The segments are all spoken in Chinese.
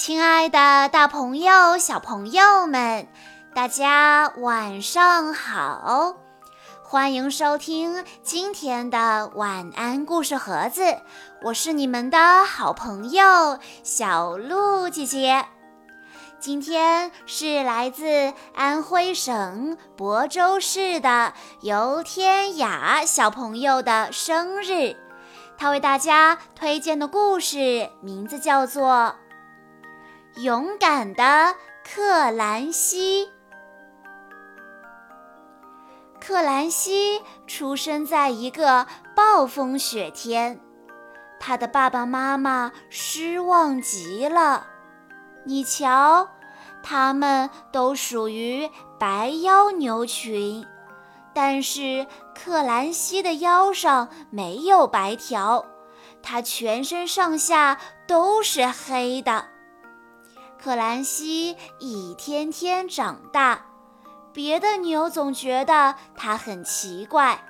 亲爱的，大朋友、小朋友们，大家晚上好！欢迎收听今天的晚安故事盒子，我是你们的好朋友小鹿姐姐。今天是来自安徽省亳州市的游天雅小朋友的生日，他为大家推荐的故事名字叫做。勇敢的克兰西。克兰西出生在一个暴风雪天，他的爸爸妈妈失望极了。你瞧，他们都属于白腰牛群，但是克兰西的腰上没有白条，他全身上下都是黑的。克兰西一天天长大，别的牛总觉得它很奇怪。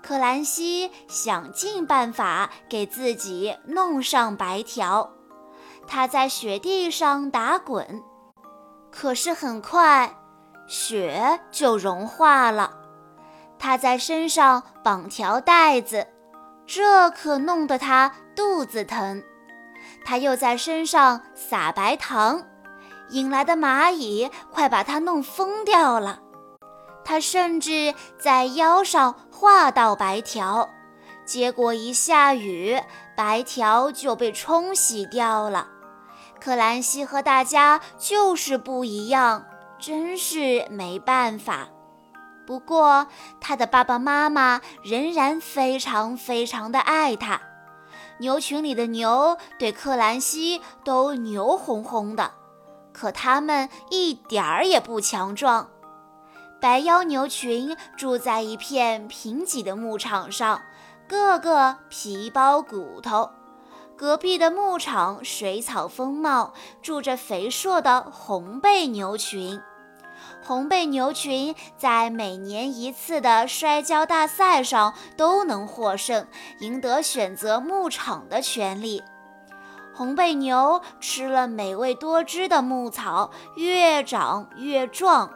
克兰西想尽办法给自己弄上白条，他在雪地上打滚，可是很快雪就融化了。他在身上绑条带子，这可弄得他肚子疼。他又在身上撒白糖，引来的蚂蚁快把他弄疯掉了。他甚至在腰上画道白条，结果一下雨，白条就被冲洗掉了。克兰西和大家就是不一样，真是没办法。不过他的爸爸妈妈仍然非常非常的爱他。牛群里的牛对克兰西都牛哄哄的，可它们一点儿也不强壮。白腰牛群住在一片贫瘠的牧场上，个个皮包骨头。隔壁的牧场水草丰茂，住着肥硕的红背牛群。红背牛群在每年一次的摔跤大赛上都能获胜，赢得选择牧场的权利。红背牛吃了美味多汁的牧草，越长越壮，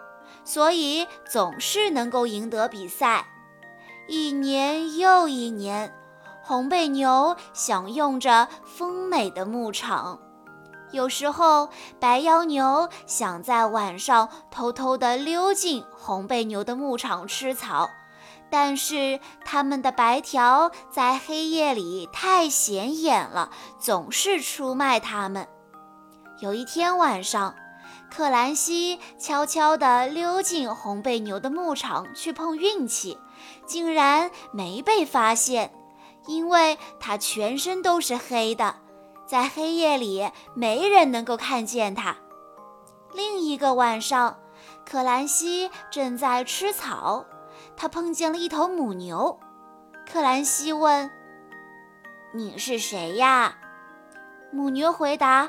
所以总是能够赢得比赛。一年又一年，红背牛享用着丰美的牧场。有时候，白腰牛想在晚上偷偷地溜进红背牛的牧场吃草，但是它们的白条在黑夜里太显眼了，总是出卖它们。有一天晚上，克兰西悄悄地溜进红背牛的牧场去碰运气，竟然没被发现，因为它全身都是黑的。在黑夜里，没人能够看见它。另一个晚上，克兰西正在吃草，他碰见了一头母牛。克兰西问：“你是谁呀？”母牛回答：“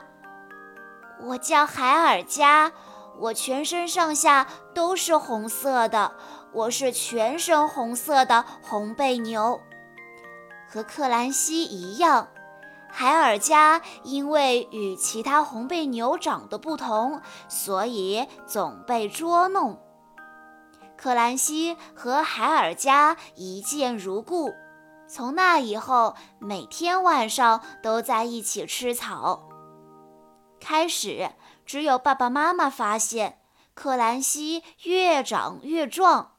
我叫海尔加，我全身上下都是红色的，我是全身红色的红背牛，和克兰西一样。”海尔加因为与其他红背牛长得不同，所以总被捉弄。克兰西和海尔加一见如故，从那以后每天晚上都在一起吃草。开始只有爸爸妈妈发现克兰西越长越壮。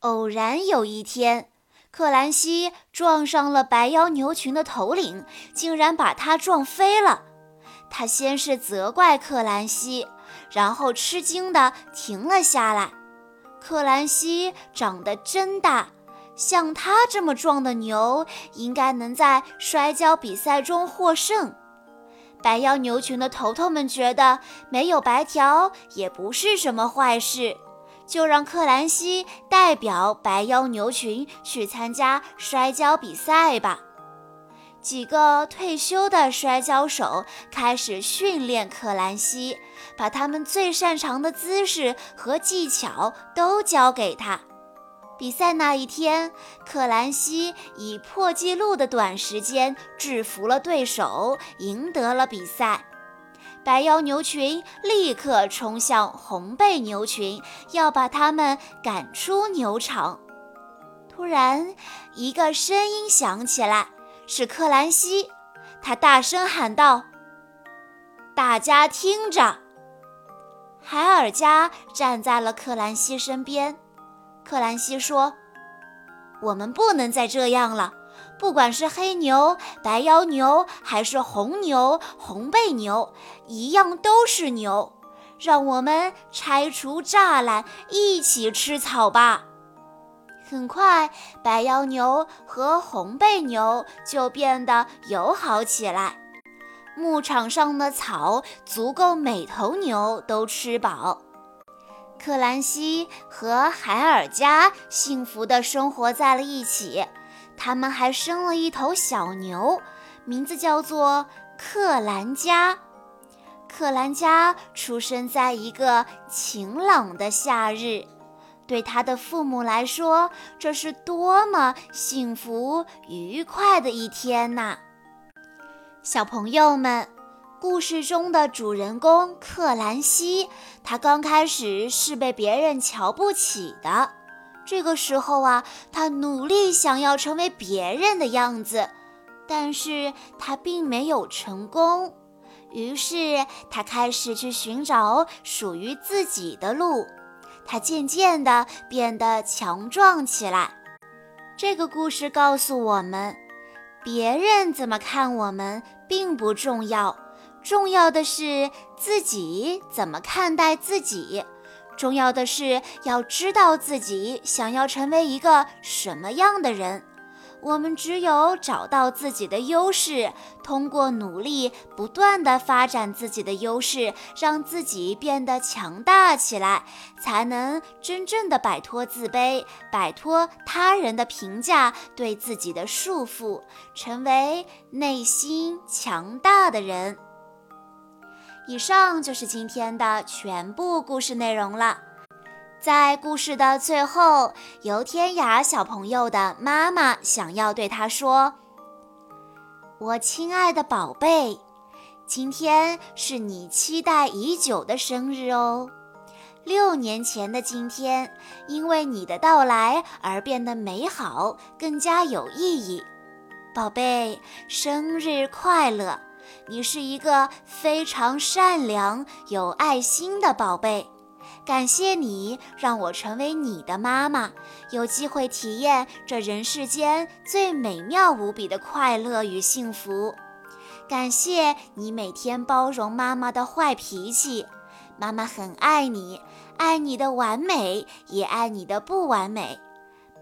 偶然有一天。克兰西撞上了白腰牛群的头领，竟然把他撞飞了。他先是责怪克兰西，然后吃惊地停了下来。克兰西长得真大，像他这么壮的牛，应该能在摔跤比赛中获胜。白腰牛群的头头们觉得没有白条也不是什么坏事。就让克兰西代表白腰牛群去参加摔跤比赛吧。几个退休的摔跤手开始训练克兰西，把他们最擅长的姿势和技巧都教给他。比赛那一天，克兰西以破纪录的短时间制服了对手，赢得了比赛。白腰牛群立刻冲向红背牛群，要把它们赶出牛场。突然，一个声音响起来，是克兰西，他大声喊道：“大家听着！”海尔加站在了克兰西身边。克兰西说：“我们不能再这样了。不管是黑牛、白腰牛，还是红牛、红背牛，一样都是牛。让我们拆除栅栏，一起吃草吧。”很快，白腰牛和红背牛就变得友好起来。牧场上的草足够每头牛都吃饱。克兰西和海尔加幸福地生活在了一起，他们还生了一头小牛，名字叫做克兰加。克兰加出生在一个晴朗的夏日，对他的父母来说，这是多么幸福愉快的一天呐！小朋友们。故事中的主人公克兰西，他刚开始是被别人瞧不起的。这个时候啊，他努力想要成为别人的样子，但是他并没有成功。于是他开始去寻找属于自己的路。他渐渐地变得强壮起来。这个故事告诉我们，别人怎么看我们并不重要。重要的是自己怎么看待自己，重要的是要知道自己想要成为一个什么样的人。我们只有找到自己的优势，通过努力不断地发展自己的优势，让自己变得强大起来，才能真正的摆脱自卑，摆脱他人的评价对自己的束缚，成为内心强大的人。以上就是今天的全部故事内容了。在故事的最后，游天涯小朋友的妈妈想要对他说：“我亲爱的宝贝，今天是你期待已久的生日哦。六年前的今天，因为你的到来而变得美好，更加有意义。宝贝，生日快乐！”你是一个非常善良、有爱心的宝贝，感谢你让我成为你的妈妈，有机会体验这人世间最美妙无比的快乐与幸福。感谢你每天包容妈妈的坏脾气，妈妈很爱你，爱你的完美，也爱你的不完美。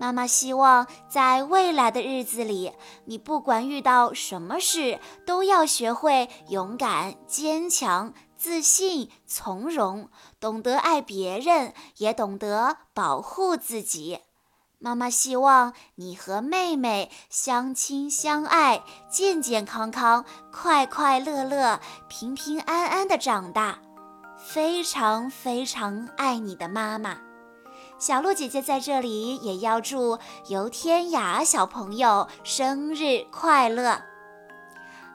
妈妈希望在未来的日子里，你不管遇到什么事，都要学会勇敢、坚强、自信、从容，懂得爱别人，也懂得保护自己。妈妈希望你和妹妹相亲相爱，健健康康、快快乐乐、平平安安的长大。非常非常爱你的妈妈。小鹿姐姐在这里也要祝游天涯小朋友生日快乐。